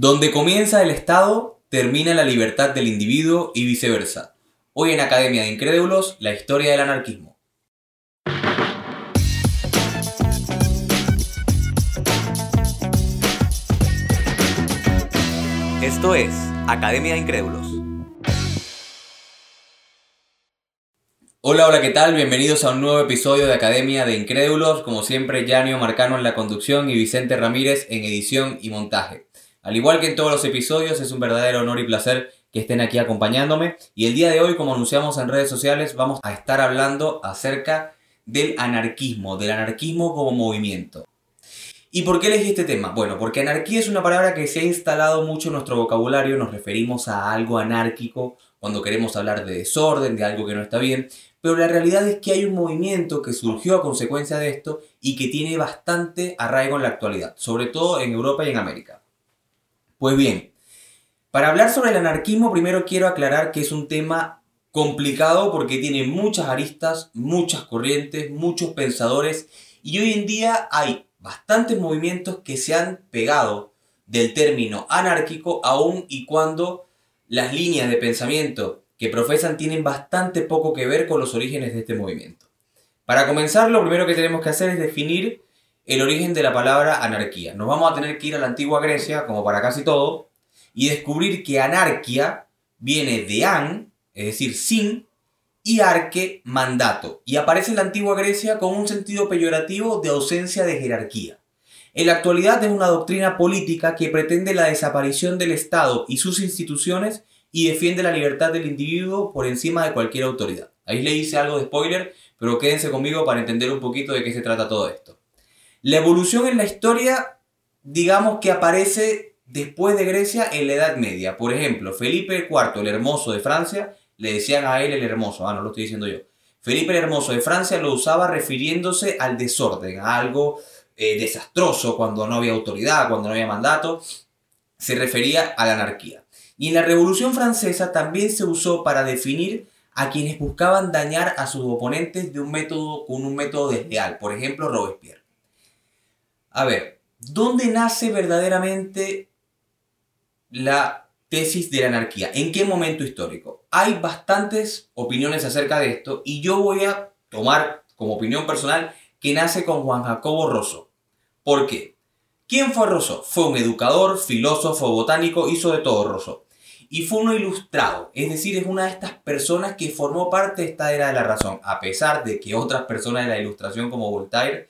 Donde comienza el Estado, termina la libertad del individuo y viceversa. Hoy en Academia de Incrédulos, la historia del anarquismo. Esto es Academia de Incrédulos. Hola, hola, ¿qué tal? Bienvenidos a un nuevo episodio de Academia de Incrédulos. Como siempre, Yanio Marcano en la conducción y Vicente Ramírez en edición y montaje. Al igual que en todos los episodios, es un verdadero honor y placer que estén aquí acompañándome. Y el día de hoy, como anunciamos en redes sociales, vamos a estar hablando acerca del anarquismo, del anarquismo como movimiento. ¿Y por qué elegí este tema? Bueno, porque anarquía es una palabra que se ha instalado mucho en nuestro vocabulario, nos referimos a algo anárquico cuando queremos hablar de desorden, de algo que no está bien, pero la realidad es que hay un movimiento que surgió a consecuencia de esto y que tiene bastante arraigo en la actualidad, sobre todo en Europa y en América. Pues bien, para hablar sobre el anarquismo primero quiero aclarar que es un tema complicado porque tiene muchas aristas, muchas corrientes, muchos pensadores y hoy en día hay bastantes movimientos que se han pegado del término anárquico aun y cuando las líneas de pensamiento que profesan tienen bastante poco que ver con los orígenes de este movimiento. Para comenzar, lo primero que tenemos que hacer es definir el origen de la palabra anarquía. Nos vamos a tener que ir a la antigua Grecia, como para casi todo, y descubrir que anarquía viene de an, es decir, sin, y arque, mandato, y aparece en la antigua Grecia con un sentido peyorativo de ausencia de jerarquía. En la actualidad es una doctrina política que pretende la desaparición del Estado y sus instituciones y defiende la libertad del individuo por encima de cualquier autoridad. Ahí le hice algo de spoiler, pero quédense conmigo para entender un poquito de qué se trata todo esto. La evolución en la historia, digamos que aparece después de Grecia en la Edad Media. Por ejemplo, Felipe IV, el Hermoso de Francia, le decían a él el Hermoso, ah, no lo estoy diciendo yo. Felipe el Hermoso de Francia lo usaba refiriéndose al desorden, a algo eh, desastroso, cuando no había autoridad, cuando no había mandato, se refería a la anarquía. Y en la Revolución Francesa también se usó para definir a quienes buscaban dañar a sus oponentes de un método con un método desleal, por ejemplo Robespierre. A ver, ¿dónde nace verdaderamente la tesis de la anarquía? ¿En qué momento histórico? Hay bastantes opiniones acerca de esto y yo voy a tomar como opinión personal que nace con Juan Jacobo Rosso. ¿Por qué? ¿Quién fue Rosso? Fue un educador, filósofo, botánico, hizo de todo Rosso. Y fue uno ilustrado, es decir, es una de estas personas que formó parte de esta era de la razón, a pesar de que otras personas de la ilustración como Voltaire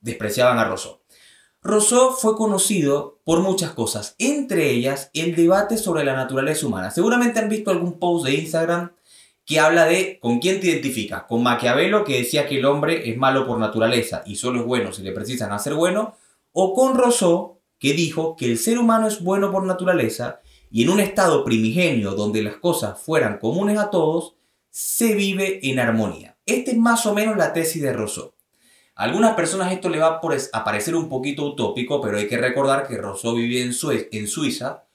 despreciaban a Rousseau. Rousseau fue conocido por muchas cosas, entre ellas el debate sobre la naturaleza humana. Seguramente han visto algún post de Instagram que habla de con quién te identificas, con Maquiavelo que decía que el hombre es malo por naturaleza y solo es bueno si le precisan hacer bueno, o con Rousseau que dijo que el ser humano es bueno por naturaleza y en un estado primigenio donde las cosas fueran comunes a todos, se vive en armonía. Esta es más o menos la tesis de Rousseau. A algunas personas esto le va a parecer un poquito utópico, pero hay que recordar que Rousseau vivía en, Suiza,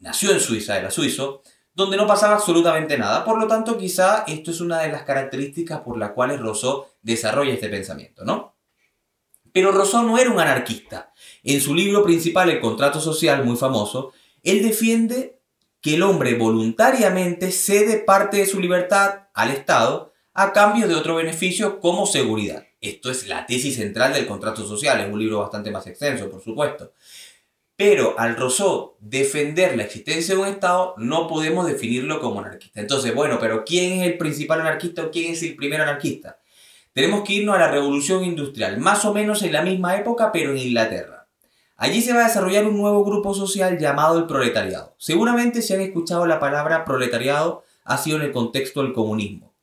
nació en Suiza, era suizo, donde no pasaba absolutamente nada. Por lo tanto, quizá esto es una de las características por las cuales Rousseau desarrolla este pensamiento, ¿no? Pero Rousseau no era un anarquista. En su libro principal, El contrato social, muy famoso, él defiende que el hombre voluntariamente cede parte de su libertad al Estado a cambio de otro beneficio como seguridad. Esto es la tesis central del contrato social, es un libro bastante más extenso, por supuesto. Pero al Rousseau defender la existencia de un Estado, no podemos definirlo como anarquista. Entonces, bueno, pero ¿quién es el principal anarquista o quién es el primer anarquista? Tenemos que irnos a la revolución industrial, más o menos en la misma época, pero en Inglaterra. Allí se va a desarrollar un nuevo grupo social llamado el proletariado. Seguramente si han escuchado la palabra proletariado, ha sido en el contexto del comunismo.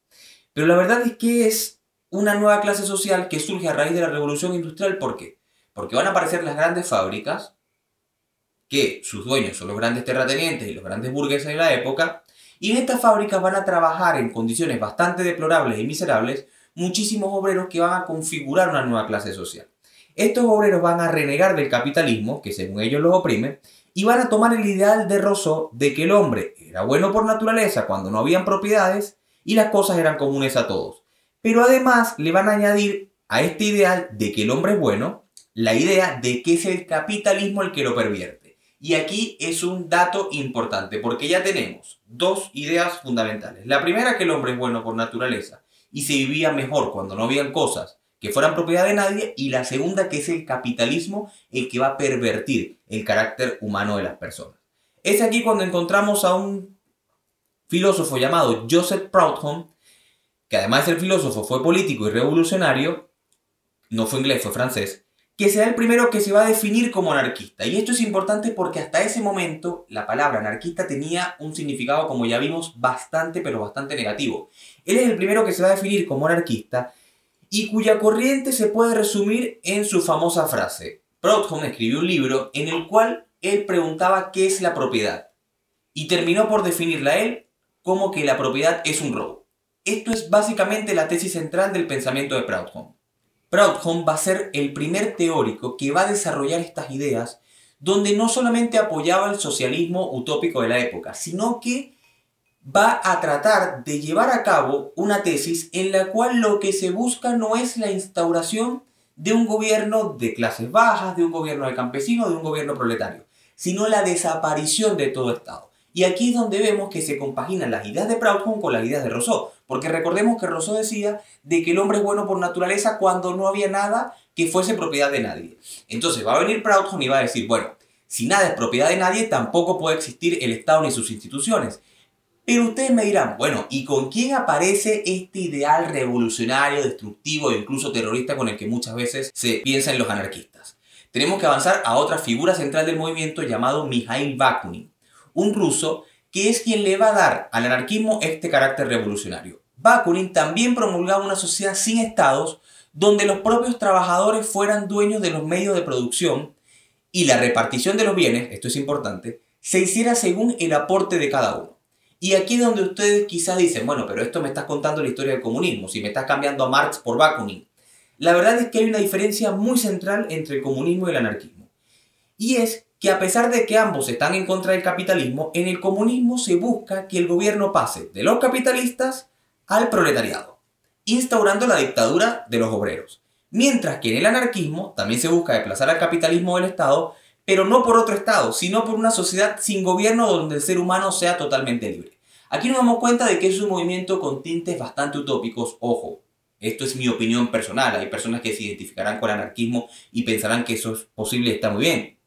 Pero la verdad es que es una nueva clase social que surge a raíz de la revolución industrial. ¿Por qué? Porque van a aparecer las grandes fábricas, que sus dueños son los grandes terratenientes y los grandes burgueses de la época, y en estas fábricas van a trabajar en condiciones bastante deplorables y miserables muchísimos obreros que van a configurar una nueva clase social. Estos obreros van a renegar del capitalismo, que según ellos los oprime, y van a tomar el ideal de Rousseau de que el hombre era bueno por naturaleza cuando no habían propiedades y las cosas eran comunes a todos. Pero además le van a añadir a este ideal de que el hombre es bueno, la idea de que es el capitalismo el que lo pervierte. Y aquí es un dato importante, porque ya tenemos dos ideas fundamentales. La primera, que el hombre es bueno por naturaleza y se vivía mejor cuando no habían cosas que fueran propiedad de nadie. Y la segunda, que es el capitalismo, el que va a pervertir el carácter humano de las personas. Es aquí cuando encontramos a un filósofo llamado Joseph Proudhon, que además de ser filósofo fue político y revolucionario, no fue inglés, fue francés, que será el primero que se va a definir como anarquista. Y esto es importante porque hasta ese momento la palabra anarquista tenía un significado, como ya vimos, bastante, pero bastante negativo. Él es el primero que se va a definir como anarquista y cuya corriente se puede resumir en su famosa frase. Proudhon escribió un libro en el cual él preguntaba qué es la propiedad y terminó por definirla él como que la propiedad es un robo. Esto es básicamente la tesis central del pensamiento de Proudhon. Proudhon va a ser el primer teórico que va a desarrollar estas ideas donde no solamente apoyaba el socialismo utópico de la época, sino que va a tratar de llevar a cabo una tesis en la cual lo que se busca no es la instauración de un gobierno de clases bajas, de un gobierno de campesinos, de un gobierno proletario, sino la desaparición de todo Estado. Y aquí es donde vemos que se compaginan las ideas de Proudhon con las ideas de Rousseau. Porque recordemos que Rousseau decía de que el hombre es bueno por naturaleza cuando no había nada que fuese propiedad de nadie. Entonces va a venir Proudhon y va a decir, bueno, si nada es propiedad de nadie, tampoco puede existir el Estado ni sus instituciones. Pero ustedes me dirán, bueno, ¿y con quién aparece este ideal revolucionario, destructivo e incluso terrorista con el que muchas veces se piensa en los anarquistas? Tenemos que avanzar a otra figura central del movimiento llamado Mikhail Bakunin un ruso que es quien le va a dar al anarquismo este carácter revolucionario. Bakunin también promulgaba una sociedad sin estados donde los propios trabajadores fueran dueños de los medios de producción y la repartición de los bienes, esto es importante, se hiciera según el aporte de cada uno. Y aquí es donde ustedes quizás dicen, bueno, pero esto me estás contando la historia del comunismo, si me estás cambiando a Marx por Bakunin. La verdad es que hay una diferencia muy central entre el comunismo y el anarquismo. Y es que a pesar de que ambos están en contra del capitalismo, en el comunismo se busca que el gobierno pase de los capitalistas al proletariado, instaurando la dictadura de los obreros. Mientras que en el anarquismo también se busca desplazar al capitalismo del Estado, pero no por otro Estado, sino por una sociedad sin gobierno donde el ser humano sea totalmente libre. Aquí nos damos cuenta de que es un movimiento con tintes bastante utópicos, ojo, esto es mi opinión personal, hay personas que se identificarán con el anarquismo y pensarán que eso es posible está muy bien.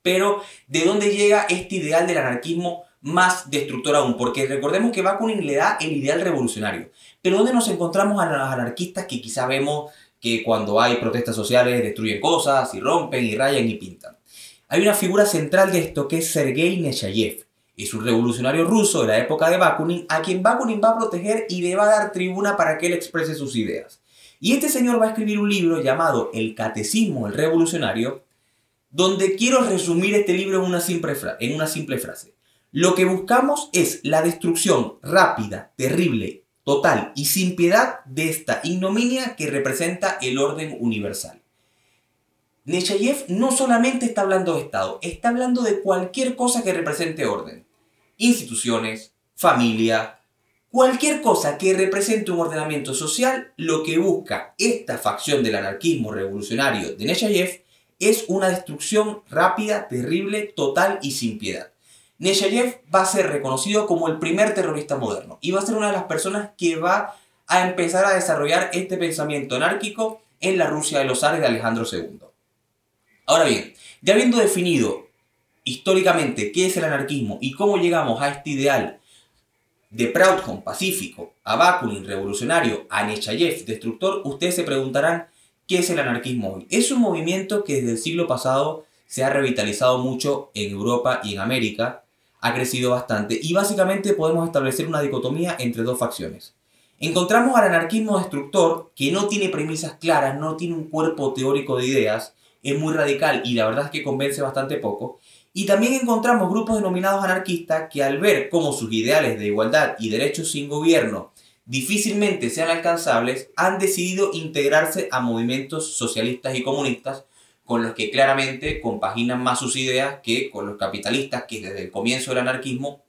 Pero, ¿de dónde llega este ideal del anarquismo más destructor aún? Porque recordemos que Bakunin le da el ideal revolucionario. Pero ¿dónde nos encontramos a los anarquistas que quizá vemos que cuando hay protestas sociales destruyen cosas y rompen y rayan y pintan? Hay una figura central de esto que es Sergei Nechayev. Es un revolucionario ruso de la época de Bakunin a quien Bakunin va a proteger y le va a dar tribuna para que él exprese sus ideas. Y este señor va a escribir un libro llamado El Catecismo del Revolucionario, donde quiero resumir este libro en una, simple en una simple frase. Lo que buscamos es la destrucción rápida, terrible, total y sin piedad de esta ignominia que representa el orden universal. Nechayev no solamente está hablando de Estado, está hablando de cualquier cosa que represente orden. Instituciones, familia, cualquier cosa que represente un ordenamiento social, lo que busca esta facción del anarquismo revolucionario de Nechayev es una destrucción rápida, terrible, total y sin piedad. Nechayev va a ser reconocido como el primer terrorista moderno y va a ser una de las personas que va a empezar a desarrollar este pensamiento anárquico en la Rusia de los Ares de Alejandro II. Ahora bien, ya habiendo definido históricamente qué es el anarquismo y cómo llegamos a este ideal de Proudhon pacífico, a Bakunin revolucionario, a Nechayev destructor, ustedes se preguntarán ¿Qué es el anarquismo hoy? Es un movimiento que desde el siglo pasado se ha revitalizado mucho en Europa y en América, ha crecido bastante y básicamente podemos establecer una dicotomía entre dos facciones. Encontramos al anarquismo destructor que no tiene premisas claras, no tiene un cuerpo teórico de ideas, es muy radical y la verdad es que convence bastante poco. Y también encontramos grupos denominados anarquistas que al ver cómo sus ideales de igualdad y derechos sin gobierno difícilmente sean alcanzables, han decidido integrarse a movimientos socialistas y comunistas con los que claramente compaginan más sus ideas que con los capitalistas que desde el comienzo del anarquismo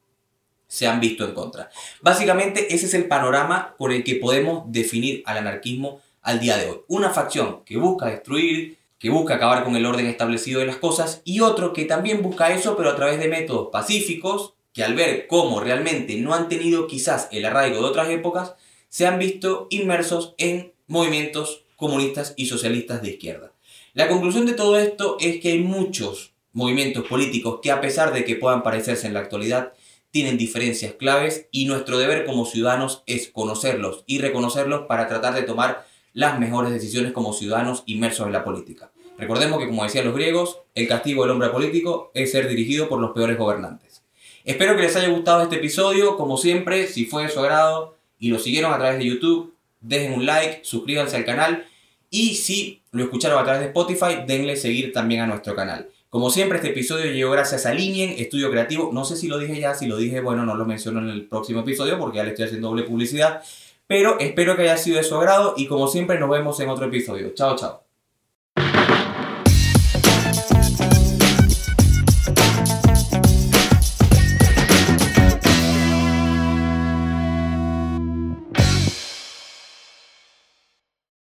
se han visto en contra. Básicamente ese es el panorama por el que podemos definir al anarquismo al día de hoy. Una facción que busca destruir, que busca acabar con el orden establecido de las cosas, y otro que también busca eso, pero a través de métodos pacíficos, que al ver cómo realmente no han tenido quizás el arraigo de otras épocas, se han visto inmersos en movimientos comunistas y socialistas de izquierda. La conclusión de todo esto es que hay muchos movimientos políticos que a pesar de que puedan parecerse en la actualidad, tienen diferencias claves y nuestro deber como ciudadanos es conocerlos y reconocerlos para tratar de tomar las mejores decisiones como ciudadanos inmersos en la política. Recordemos que, como decían los griegos, el castigo del hombre político es ser dirigido por los peores gobernantes. Espero que les haya gustado este episodio, como siempre, si fue de su agrado y lo siguieron a través de YouTube, dejen un like, suscríbanse al canal y si lo escucharon a través de Spotify, denle seguir también a nuestro canal. Como siempre, este episodio llegó gracias a Linien, Estudio Creativo. No sé si lo dije ya, si lo dije, bueno, no lo menciono en el próximo episodio porque ya le estoy haciendo doble publicidad. Pero espero que haya sido de su agrado y como siempre nos vemos en otro episodio. Chao, chao.